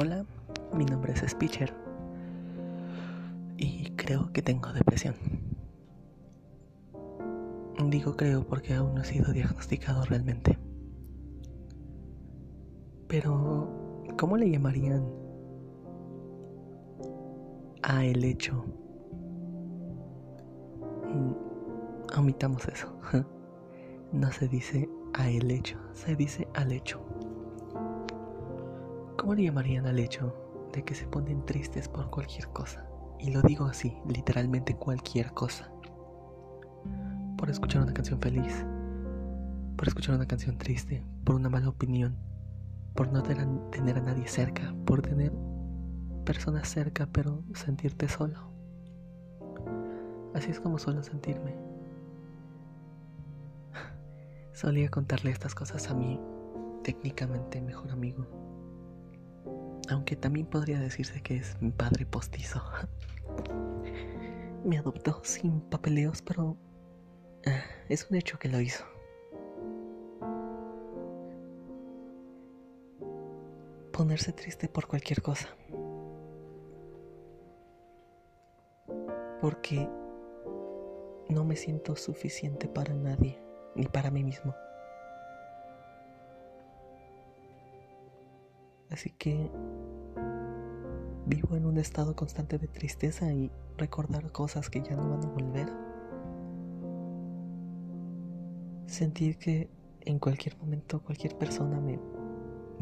Hola, mi nombre es Speecher y creo que tengo depresión. Digo creo porque aún no he sido diagnosticado realmente. Pero, ¿cómo le llamarían a el hecho? Mm, omitamos eso. No se dice a el hecho, se dice al hecho. ¿Cómo le llamarían al hecho de que se ponen tristes por cualquier cosa? Y lo digo así, literalmente cualquier cosa. Por escuchar una canción feliz, por escuchar una canción triste, por una mala opinión, por no tener a nadie cerca, por tener personas cerca pero sentirte solo. Así es como suelo sentirme. Solía contarle estas cosas a mi técnicamente mejor amigo. Aunque también podría decirse que es mi padre postizo. Me adoptó sin papeleos, pero ah, es un hecho que lo hizo. Ponerse triste por cualquier cosa. Porque no me siento suficiente para nadie ni para mí mismo. Así que vivo en un estado constante de tristeza y recordar cosas que ya no van a volver. Sentir que en cualquier momento cualquier persona me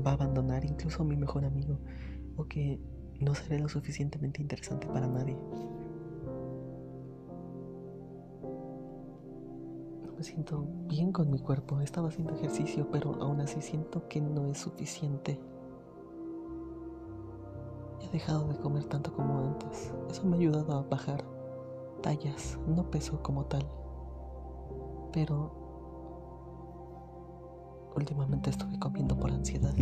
va a abandonar, incluso mi mejor amigo, o que no seré lo suficientemente interesante para nadie. me siento bien con mi cuerpo. He estado haciendo ejercicio, pero aún así siento que no es suficiente. Dejado de comer tanto como antes. Eso me ha ayudado a bajar tallas. No peso como tal. Pero últimamente estuve comiendo por ansiedad.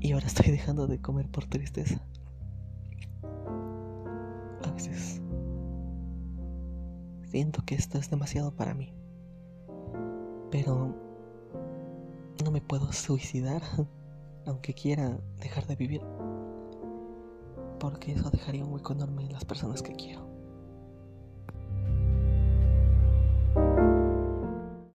Y ahora estoy dejando de comer por tristeza. A veces Siento que esto es demasiado para mí. Pero no me puedo suicidar, aunque quiera dejar de vivir. Porque eso dejaría un hueco enorme en las personas que quiero.